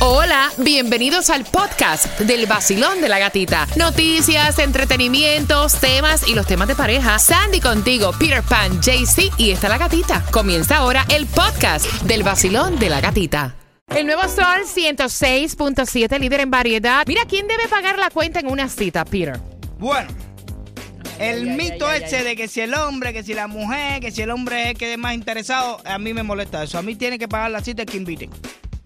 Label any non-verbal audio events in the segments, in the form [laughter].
Hola, bienvenidos al podcast del vacilón de la gatita. Noticias, entretenimientos, temas y los temas de pareja. Sandy contigo, Peter Pan, JC y está la gatita. Comienza ahora el podcast del vacilón de la gatita. El nuevo Sol 106.7, líder en variedad. Mira, ¿quién debe pagar la cuenta en una cita, Peter? Bueno, el mito ese de que si el hombre, que si la mujer, que si el hombre es el que es más interesado, a mí me molesta eso. A mí tiene que pagar la cita el que invite.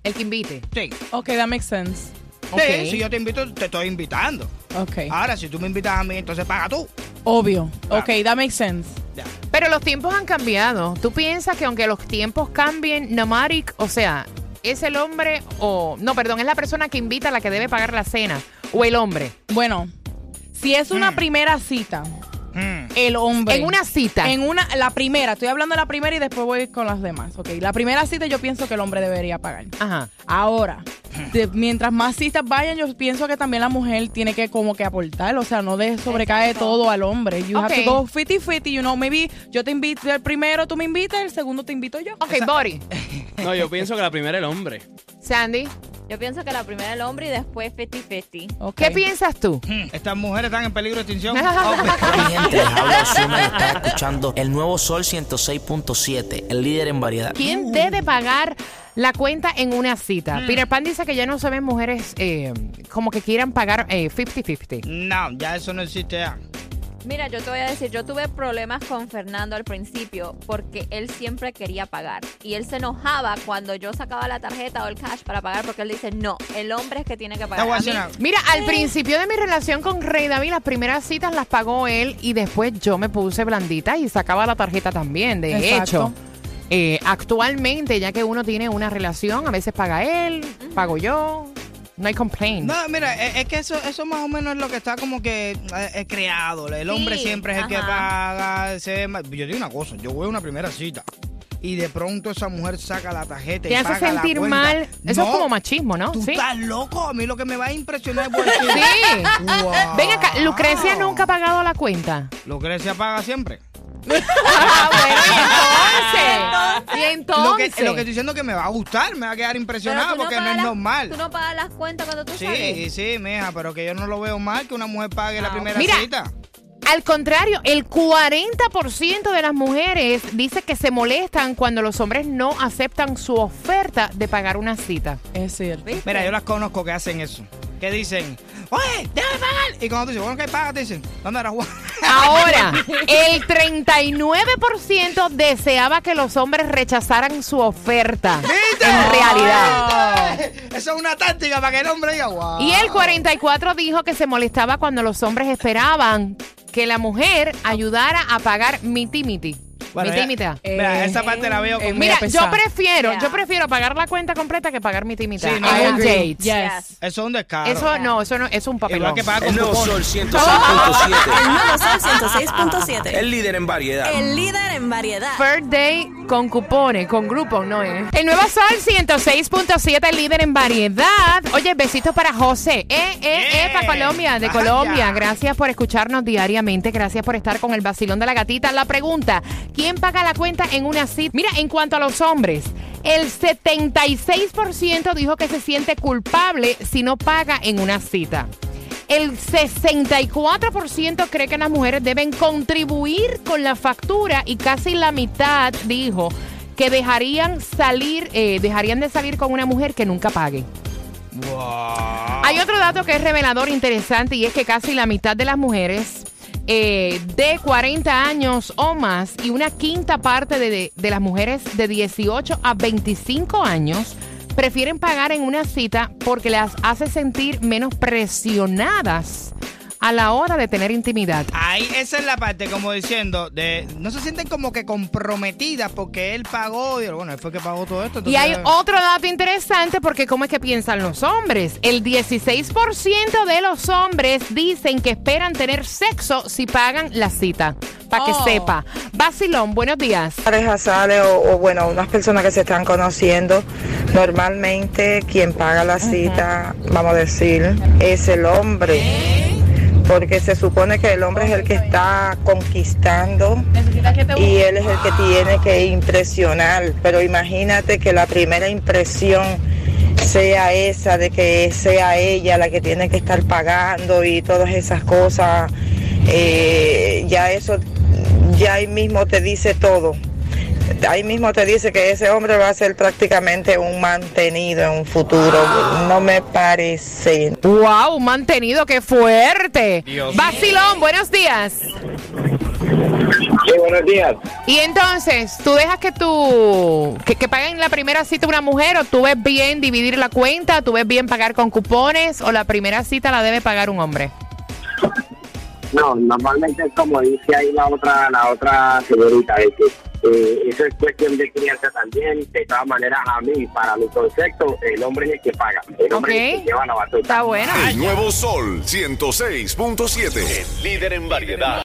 El que invite. Sí. Ok, that makes sense. Ok. Sí, si yo te invito, te estoy invitando. Ok. Ahora, si tú me invitas a mí, entonces paga tú. Obvio. Ok, that makes sense. Ya. Pero los tiempos han cambiado. ¿Tú piensas que aunque los tiempos cambien, nomadic, o sea, es el hombre o... No, perdón, es la persona que invita la que debe pagar la cena o el hombre? Bueno, si es una Mm. primera cita. El hombre. En una cita. En una, la primera, estoy hablando de la primera y después voy con las demás. Ok, la primera cita yo pienso que el hombre debería pagar. Ajá. Ahora, de- mientras más citas vayan, yo pienso que también la mujer tiene que como que aportar, o sea, no de sobrecae Exacto. todo al hombre. You have Ok. to go 50-50, you know, maybe yo te invito el primero, tú me invitas, el segundo te invito yo. Ok, Bori. [laughs] No, yo pienso que la primera el hombre. Sandy, Yo pienso que la primera el hombre y después 50-50. Ok. ¿qué piensas tú? Mm. Estas mujeres están en peligro de extinción. [laughs] Habla está escuchando el nuevo Sol 106.7, el líder en variedad. ¿Quién debe pagar la cuenta en una cita? Peter Pan dice que ya no se ven mujeres eh, como que quieran pagar eh, 50-50. No, ya eso no existe ya. Mira, yo te voy a decir, yo tuve problemas con Fernando al principio porque él siempre quería pagar. Y él se enojaba cuando yo sacaba la tarjeta o el cash para pagar porque él dice, no, el hombre es que tiene que pagar. a mí- Mira, al principio de mi relación con Rey David, las primeras citas las pagó él y después yo me puse blandita y sacaba la tarjeta también. De Exacto. hecho, eh, actualmente, ya que uno tiene una relación, a veces paga él, pago yo. No hay complaint. No, mira, es, es que eso, eso más o menos es lo que está como que eh, eh, creado. El hombre Sí, siempre es el que ajá. paga. se- yo digo una cosa, yo voy a una primera cita y de pronto esa mujer saca la tarjeta y Te hace paga la sentir cuenta. mal. Eso No, es como machismo, ¿no? Tú Sí. estás loco. A mí lo que me va a impresionar es bolsillo. Sí. [laughs] Wow. Ven acá, Lucrecia nunca ha pagado la cuenta. Lucrecia paga siempre. Ah, bueno, y entonces. Y Lo que, entonces. lo que estoy diciendo es que me va a gustar, me va a quedar tú porque no es normal. Tú no pagas las cuentas cuando tú Sí, sales. sí, mija, pero que yo no lo veo mal que una mujer pague la Ah, primera Mira. cita. Al contrario, el 40% de las mujeres dice que se molestan cuando los hombres no aceptan su oferta de pagar una cita. Es cierto. ¿Viste? Mira, yo las conozco que hacen eso. Que dicen, oye, déjame pagar. Y cuando tú dices, bueno, ¿qué pagas? Te dicen, ¿dónde era Juan? Ahora, [laughs] el 39% deseaba que los hombres rechazaran su oferta. ¿Viste? En realidad. Eso es una táctica para que el hombre diga, wow. Y el 44 dijo que se molestaba cuando los hombres esperaban que la mujer ayudara a pagar miti miti. Bueno, ya- miti. Mira, Eh, esa parte la veo eh, con... Mira, Mira, yo prefiero, Yeah. yo prefiero pagar la cuenta completa que pagar miti miti. Sí, no, I un agree. date. Yes. Eso es un descaro. Eso no, eso no, es un papelón. Igual que con cupones. Sol [laughs] 106.7. El nuevo Sol 106.7. El líder en variedad. El líder en variedad. Third Day con cupones, con grupos, no es. El nuevo Sol 106.7, el líder en variedad. Oye, besitos para José. Eh, eh, eh, para Colombia, de. Colombia. Gracias por escucharnos diariamente. Gracias por estar con el vacilón de la gatita. La pregunta, ¿quién paga la cuenta en una cita? Mira, en cuanto a los hombres, el 76% dijo que se siente culpable si no paga en una cita. El 64% cree que las mujeres deben contribuir con la factura y casi la mitad dijo que dejarían salir, eh, dejarían de salir con una mujer que nunca pague. Wow. Hay otro dato que es revelador interesante y es que casi la mitad de las mujeres eh, de 40 años o más y una quinta parte de, de- de las mujeres de 18 a 25 años prefieren pagar en una cita porque las hace sentir menos presionadas a la hora de tener intimidad. Ahí, esa es la parte, como diciendo, de no se sienten como que comprometidas porque él pagó. Y bueno, él fue que pagó todo esto. Y hay otro dato interesante porque cómo es que piensan los hombres. El 16% de los hombres dicen que esperan tener sexo si pagan la cita. Para que Oh. sepa. Basilón, buenos días. pareja sale o, o, bueno, unas personas que se están conociendo, normalmente quien paga la cita, vamos a decir, es el hombre. Porque se supone que el hombre es el que está conquistando y él es el que tiene que impresionar. Pero imagínate que la primera impresión sea esa, de que sea ella la que tiene que estar pagando y todas esas cosas, eh, ya eso, ya ahí mismo te dice todo. Ahí mismo te dice que ese hombre va a ser prácticamente un mantenido en un futuro. No me parece. ¡Wow! Mantenido, qué fuerte. Dios. Vacilón, buenos días. Sí, buenos días. Y entonces, ¿tú dejas que tú que, que paguen la primera cita una mujer o tú ves bien dividir la cuenta, tú ves bien pagar con cupones o la primera cita la debe pagar un hombre? No, normalmente es como dice ahí la otra, la otra señorita, de que eh, eso es cuestión de crianza también. De todas maneras, a mí, para mi concepto, el hombre es el que paga. El hombre es el que lleva la batuta. Está bueno. El nuevo Sol 106.7. El líder en variedad.